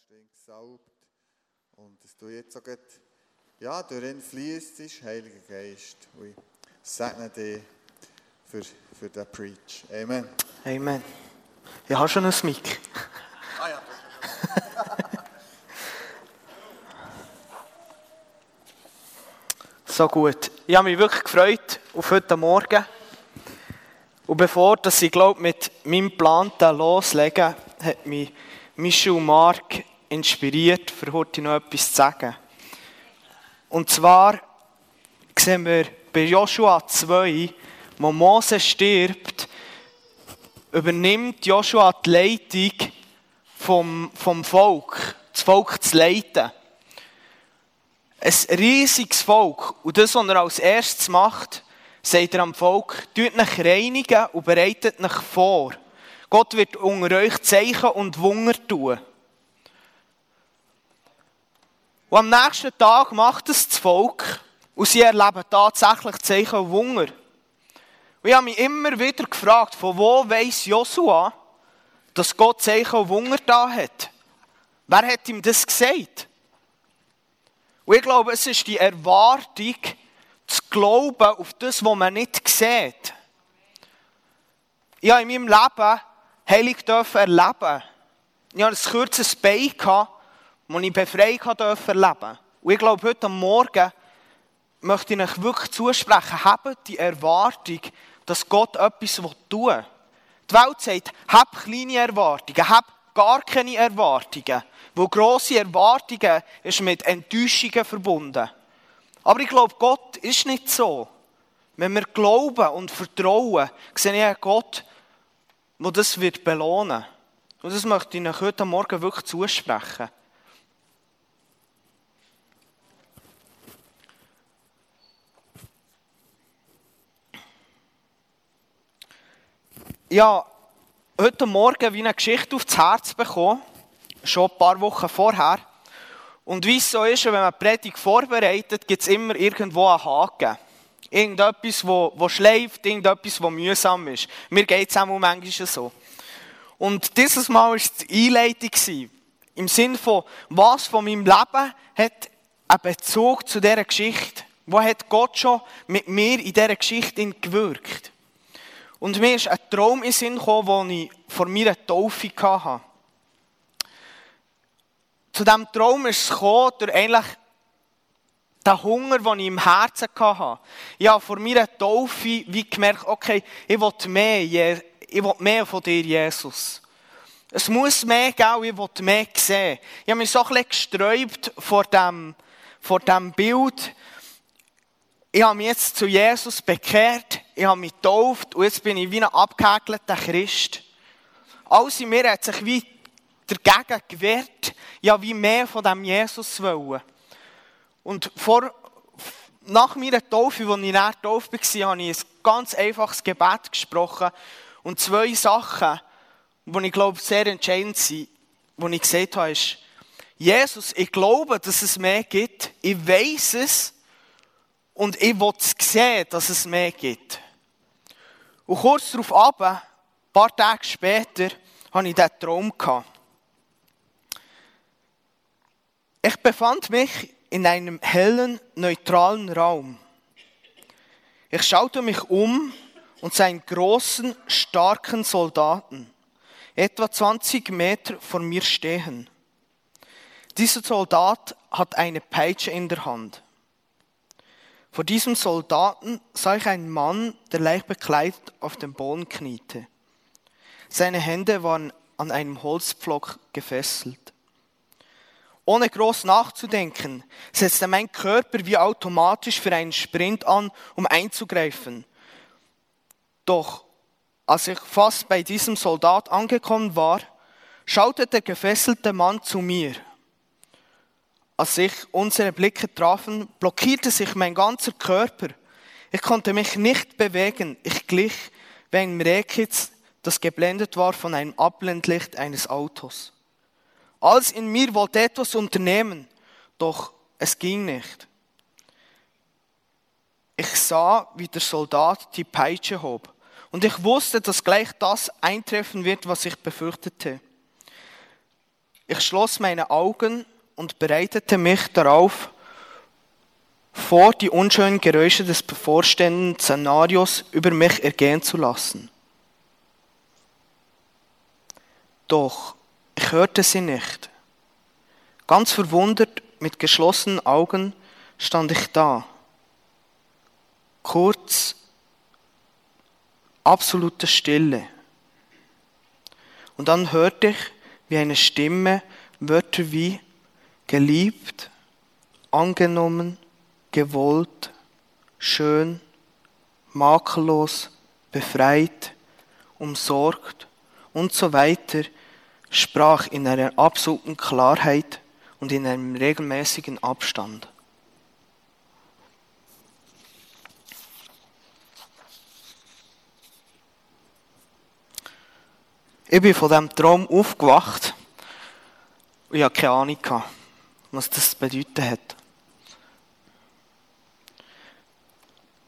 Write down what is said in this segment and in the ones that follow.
hast du ihn gesalbt. Und dass du jetzt auch gerade, ja, durch ihn fließt, Heiliger Geist. Und ich segne dich für, für den Preach. Amen. Amen. Ich habe schon ein Mic. Ah ja. So gut. Ich habe mich wirklich gefreut auf heute Morgen. Und bevor dass ich glaube, mit meinem Plan loslegen, hat mich Michel Mark inspiriert, für heute noch etwas zu sagen. Und zwar sehen wir bei Joshua 2, wo Mose stirbt, übernimmt Joshua die Leitung vom, vom Volk, das Volk zu leiten. Ein riesiges Volk. Und das, was er als erstes macht, sagt er am Volk, tut euch reinigen und bereitet euch vor. Gott wird unter euch Zeichen und Wunder tun. Und am nächsten Tag macht es das Volk und sie erleben tatsächlich Zeichen und Wunder. Und ich habe mich immer wieder gefragt, von wo weiss Joshua, dass Gott Zeichen und Wunder da hat? Wer hat ihm das gesagt? Und ich glaube, es ist die Erwartung, zu glauben auf das, was man nicht sieht. Ich habe in meinem Leben heilig erleben. Ich hatte ein kurzes Bein, das ich erleben durfte. Und ich glaube, heute Morgen möchte ich euch wirklich zusprechen, habt die Erwartung, dass Gott etwas tun will. Die Welt sagt, hab kleine Erwartungen, hab gar keine Erwartungen. Wo grosse Erwartungen ist mit Enttäuschungen verbunden. Aber ich glaube, Gott ist nicht so. Wenn wir glauben und vertrauen, sehe ich einen Gott, der das wird belohnen. Und das möchte ich euch heute Morgen wirklich zusprechen. Ja, heute Morgen wie eine Geschichte aufs Herz bekommen, schon ein paar Wochen vorher. Und wie es so ist, wenn man Predigt vorbereitet, gibt es immer irgendwo einen Haken. Irgendetwas, wo, wo schleift, irgendetwas, wo mühsam ist. Mir geht es auch manchmal so. Und dieses Mal war es die Einleitung. Im Sinne von, was von meinem Leben hat einen Bezug zu dieser Geschichte? Wo hat Gott schon mit mir in dieser Geschichte gewirkt? Und mir ist ein Traum in Sinn gekommen, den ich vor meiner Taufe hatte. Zu diesem Traum ist es gekommen, durch eigentlich den Hunger, den ich im Herzen hatte. Ich habe vor meiner Taufe wie gemerkt, okay, ich will mehr, ich will mehr von dir, Jesus. Es muss mehr geben, ich will mehr sehen. Ich habe mich so ein bisschen gesträubt vor dem, vor dem Bild. Ich habe mich jetzt zu Jesus bekehrt, ich habe mich getauft und jetzt bin ich wie ein abgehäkelter Christ. Alles in mir hat sich wie dagegen gewehrt, ja wie mehr von dem Jesus wollen. Und vor, nach meiner Taufe, als ich nach der Taufe war, habe ich ein ganz einfaches Gebet gesprochen und zwei Sachen, die ich glaube sehr entscheidend sind, die ich gesagt habe, ist, Jesus, ich glaube, dass es mehr gibt, ich weiß es und ich will sehen, dass es mehr gibt. Und kurz darauf ab, ein paar Tage später, hatte ich diesen Traum. Ich befand mich in einem hellen, neutralen Raum. Ich schaute mich um und sah einen großen, starken Soldaten, etwa 20 Meter vor mir stehen. Dieser Soldat hat eine Peitsche in der Hand. Vor diesem Soldaten sah ich einen Mann, der leicht bekleidet auf dem Boden kniete. Seine Hände waren an einem Holzpflock gefesselt. Ohne groß nachzudenken, setzte mein Körper wie automatisch für einen Sprint an, um einzugreifen. Doch als ich fast bei diesem Soldat angekommen war, schaute der gefesselte Mann zu mir. Als sich unsere Blicke trafen, blockierte sich mein ganzer Körper. Ich konnte mich nicht bewegen. Ich glich wie ein Rehkitz, das geblendet war von einem Abblendlicht eines Autos. Alles in mir wollte etwas unternehmen, doch es ging nicht. Ich sah, wie der Soldat die Peitsche hob. Und ich wusste, dass gleich das eintreffen wird, was ich befürchtete. Ich schloss meine Augen und bereitete mich darauf vor, die unschönen Geräusche des bevorstehenden Szenarios über mich ergehen zu lassen. Doch ich hörte sie nicht. Ganz verwundert, mit geschlossenen Augen, stand ich da. Kurz, absolute Stille. Und dann hörte ich, wie eine Stimme Wörter wie geliebt, angenommen, gewollt, schön, makellos, befreit, umsorgt und so weiter sprach in einer absoluten Klarheit und in einem regelmäßigen Abstand. Ich bin von diesem Traum aufgewacht und ich hatte keine Ahnung, was das bedeuten hat.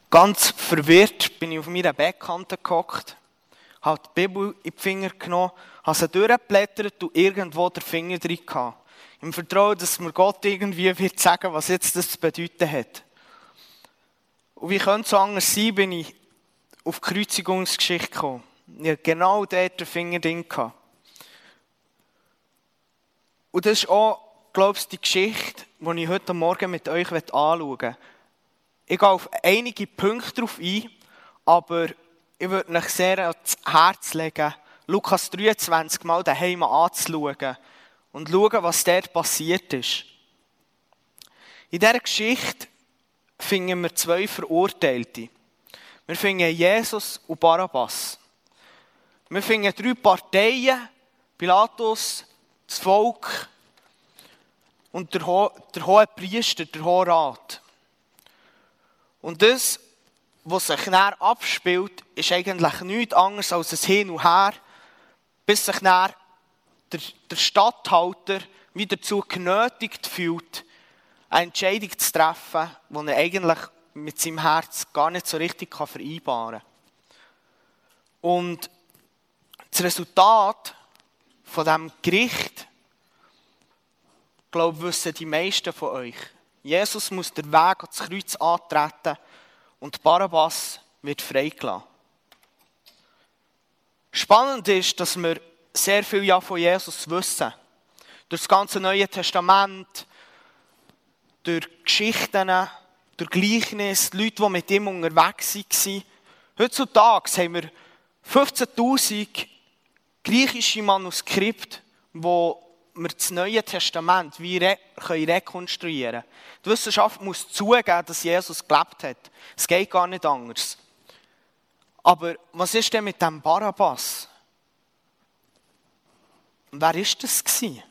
Ganz verwirrt bin ich auf meiner Bettkante gehockt, habe die Bibel in die Finger genommen, habe sie durchgeblättert und irgendwo den Finger drin gehabt. Im Vertrauen, dass mir Gott irgendwie wird sagen, was jetzt das zu bedeuten hat. Und wie könnte es anders sein, bin ich auf die Kreuzigungsgeschichte gekommen. Ich hatte genau dort den Finger drin gehabt. Und das ist auch, glaube ich, die Geschichte, die ich heute Morgen mit euch anschauen möchte. Ich gehe auf einige Punkte darauf ein, aber ich würde euch sehr ans Herz legen, Lukas 23 mal daheim anzuschauen und schauen, was dort passiert ist. In dieser Geschichte finden wir zwei Verurteilte. Wir finden Jesus und Barabbas. Wir finden drei Parteien, Pilatus, das Volk und der, Ho der hohe Priester, der hohe Rat. Und das, was sich näher abspielt, ist eigentlich nichts anderes als ein Hin und Her, bis sich näher der, der Stadthalter wieder dazu genötigt fühlt, eine Entscheidung zu treffen, die er eigentlich mit seinem Herz gar nicht so richtig vereinbaren kann. Und das Resultat von diesem Gericht, glaube wissen die meisten von euch. Jesus muss den Weg ans Kreuz antreten und Barabbas wird freigelassen. Spannend ist, dass wir sehr viel ja von Jesus wissen. Durch das ganze Neue Testament, durch Geschichten, durch Gleichnis, die Leute, die mit ihm unterwegs waren. Heutzutage haben wir 15.000 griechische Manuskripte, wo wir das Neue Testament wie re können rekonstruieren können. Die Wissenschaft muss zugeben, dass Jesus gelebt hat. Es geht gar nicht anders. Aber was ist denn mit dem Barabbas? Wer ist das gewesen?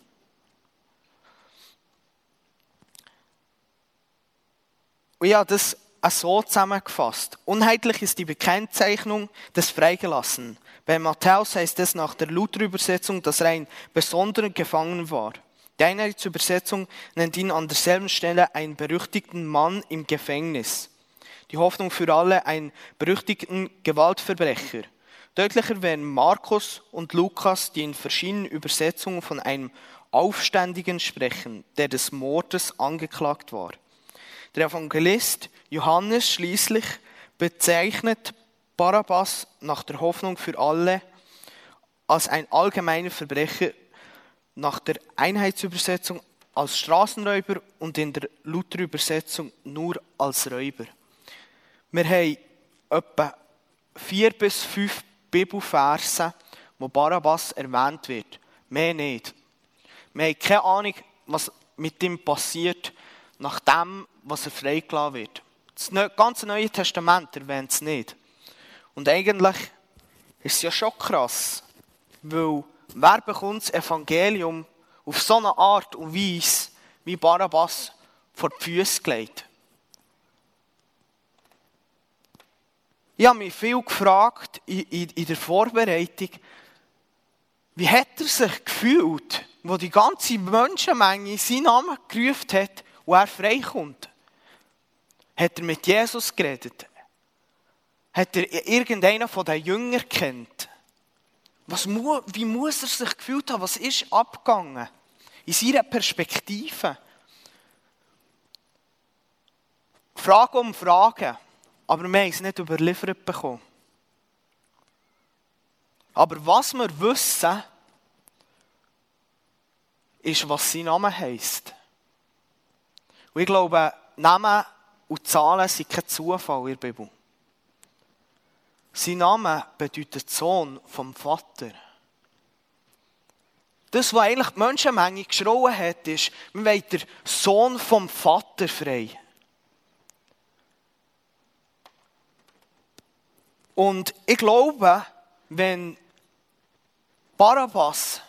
Und ich habe das so zusammengefasst. Unheitlich ist die Bekennzeichnung des Freigelassenen. Bei Matthäus heißt es nach der Luther-Übersetzung, dass er ein besonderer Gefangener war. Die Einheitsübersetzung nennt ihn an derselben Stelle einen berüchtigten Mann im Gefängnis. Die Hoffnung für alle einen berüchtigten Gewaltverbrecher. Deutlicher wären Markus und Lukas, die in verschiedenen Übersetzungen von einem Aufständigen sprechen, der des Mordes angeklagt war. Der Evangelist Johannes schließlich bezeichnet Barabbas nach der Hoffnung für alle als ein allgemeiner Verbrecher, nach der Einheitsübersetzung als Straßenräuber und in der Luther-Übersetzung nur als Räuber. Wir haben etwa vier bis fünf Bibelverse, wo Barabbas erwähnt wird. Mehr nicht. Wir haben keine Ahnung, was mit ihm passiert, nach dem, was er freigelassen wird. Das ganze Neue Testament erwähnt es nicht. Und eigentlich ist es ja schon krass, weil wer bekommt das Evangelium auf so eine Art und Weise wie Barabbas vor die Füße gelegt? Ich habe mich viel gefragt in, der Vorbereitung, wie hat er sich gefühlt, wo die ganze Menschenmenge seinen Namen gerufen hat und er freikommt? Hat er mit Jesus geredet? Hat er irgendeinen von den Jüngern kennt? Was, wie muss er sich gefühlt haben? Was ist abgegangen? in seiner Perspektive. Frage um Frage, aber wir haben es nicht überliefert bekommen. Aber was wir wissen, ist, was sein Name heisst. Und ich glaube, Namen und Zahlen sind kein Zufall in der Bibel. Sein Name bedeutet Sohn vom Vater. Das, was eigentlich die Menschenmenge geschrauen hat, ist, wir wollen den Sohn vom Vater frei. Und ich glaube, wenn Barabbas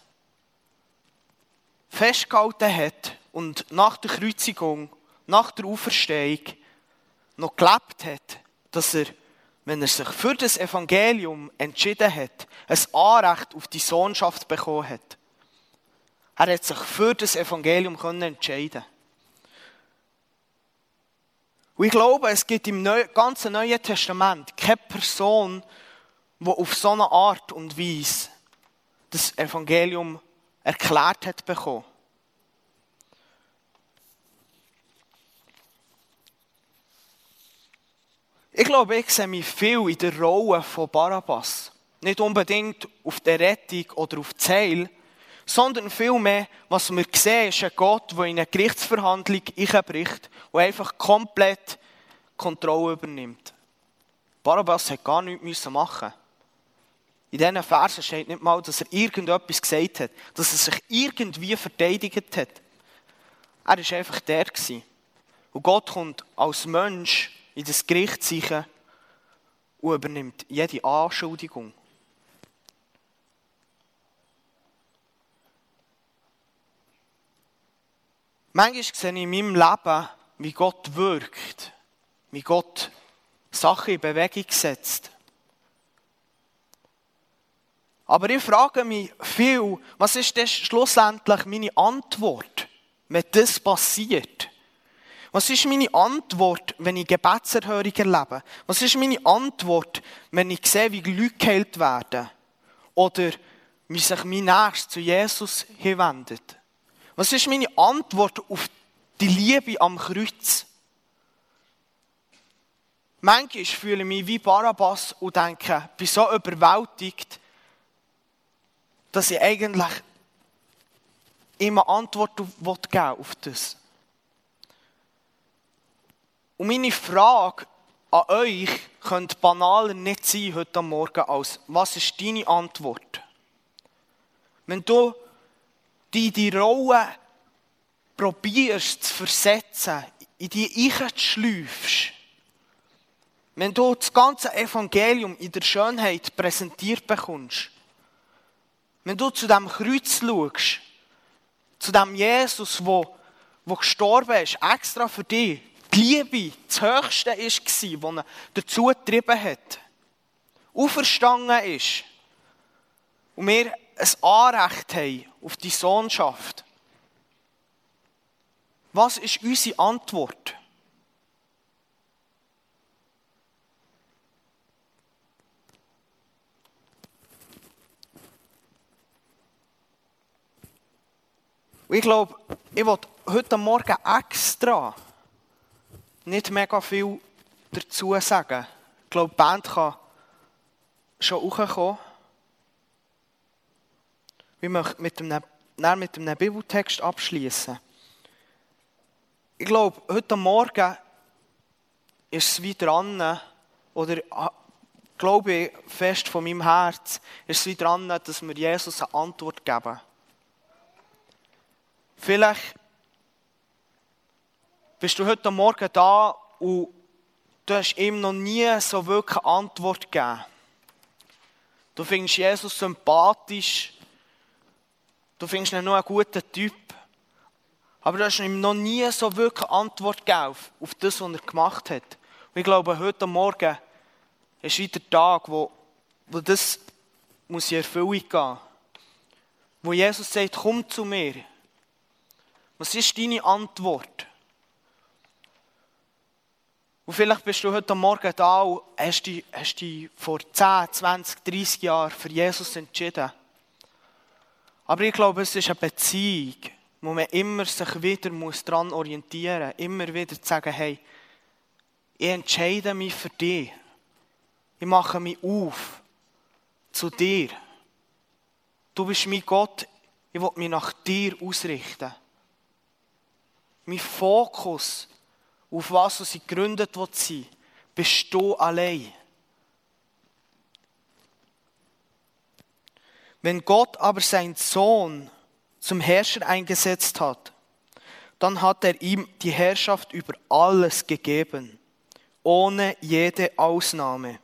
festgehalten hat und nach der Kreuzigung, nach der Auferstehung noch gelebt hat, dass er, wenn er sich für das Evangelium entschieden hat, ein Anrecht auf die Sohnschaft bekommen hat. Er hat sich für das Evangelium entscheiden Und ich glaube, es gibt im ganzen Neuen Testament keine Person, die auf so eine Art und Weise das Evangelium erklärt hat bekommen. Ich glaube, ich sehe mich viel in der Rolle von Barabbas. Nicht unbedingt auf der Rettung oder auf das Heil, sondern vielmehr, was wir sehen, ist ein Gott, der in eine Gerichtsverhandlung einbricht und einfach komplett Kontrolle übernimmt. Barabbas hat gar nichts machen In diesen Versen steht nicht mal, dass er irgendetwas gesagt hat, dass er sich irgendwie verteidigt hat. Er war einfach der. Und Gott kommt als Mensch in das Gericht sicher und übernimmt jede Anschuldigung. Manchmal sehe ich in meinem Leben, wie Gott wirkt, wie Gott Sachen in Bewegung setzt. Aber ich frage mich viel, was ist denn schlussendlich meine Antwort, wenn das passiert? Was ist meine Antwort, wenn ich Gebetserhörung erlebe? Was ist meine Antwort, wenn ich sehe, wie Leute geheilt werden? Oder wie sich mein Nächster zu Jesus hinwendet? Was ist meine Antwort auf die Liebe am Kreuz? Manchmal fühle ich mich wie Barabbas und denke, ich bin so überwältigt, dass ich eigentlich immer Antwort geben will auf das. Und meine Frage an euch könnte banaler nicht sein heute Morgen als, was ist deine Antwort? Wenn du die die Rolle probierst zu versetzen, in die ich schläufst, wenn du das ganze Evangelium in der Schönheit präsentiert bekommst, wenn du zu dem Kreuz schaust, zu dem Jesus, wo, wo gestorben ist, extra für dich, die Liebe das Höchste war, was er dazu getrieben hat, auferstanden ist und wir ein Anrecht haben auf die Sohnschaft. Was ist unsere Antwort? ich glaube, ich wollte heute Morgen extra nicht mega viel dazu sagen. Ich glaube, die Band kann schon hochkommen. Ich möchte mit einem, Bibeltext abschließen. Ich glaube, heute Morgen ist es wieder dran, oder ah, glaube ich fest von meinem Herz, ist es wieder dran, dass wir Jesus eine Antwort geben. Vielleicht bist du heute Morgen da und du hast ihm noch nie so wirklich eine Antwort gegeben. Du findest Jesus sympathisch, du findest ihn noch einen guten Typ, aber du hast ihm noch nie so wirklich eine Antwort gegeben auf, auf das, was er gemacht hat. Und ich glaube, heute Morgen ist wieder der Tag, wo, wo das muss in Erfüllung gehen. Wo Jesus sagt, komm zu mir. Was ist deine Antwort? Und vielleicht bist du heute Morgen da und hast dich, hast dich vor 10, 20, 30 Jahren für Jesus entschieden. Aber ich glaube, es ist eine Beziehung wo man immer sich wieder dran orientieren muss, immer wieder zu sagen, hey, ich entscheide mich für dich. Ich mache mich auf zu dir. Du bist mein Gott, ich will mich nach dir ausrichten. Mein Fokus, auf was sie gegründet wird bist du allein. Wenn Gott aber seinen Sohn zum Herrscher eingesetzt hat, dann hat er ihm die Herrschaft über alles gegeben, ohne jede Ausnahme.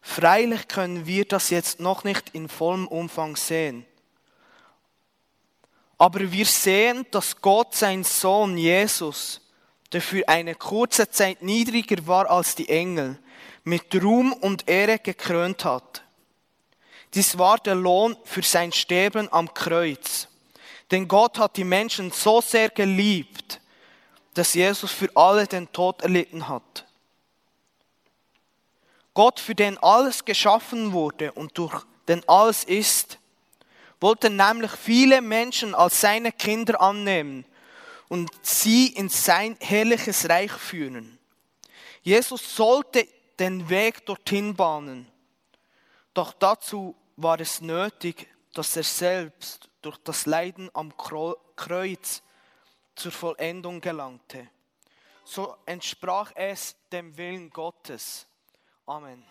Freilich können wir das jetzt noch nicht in vollem Umfang sehen. Aber wir sehen, dass Gott seinen Sohn Jesus, der für eine kurze Zeit niedriger war als die Engel, mit Ruhm und Ehre gekrönt hat. Dies war der Lohn für sein Sterben am Kreuz. Denn Gott hat die Menschen so sehr geliebt, dass Jesus für alle den Tod erlitten hat. Gott, für den alles geschaffen wurde und durch den alles ist, wollte nämlich viele Menschen als seine Kinder annehmen und sie in sein herrliches Reich führen. Jesus sollte den Weg dorthin bahnen. Doch dazu war es nötig, dass er selbst durch das Leiden am Kreuz zur Vollendung gelangte. So entsprach es dem Willen Gottes. Amen.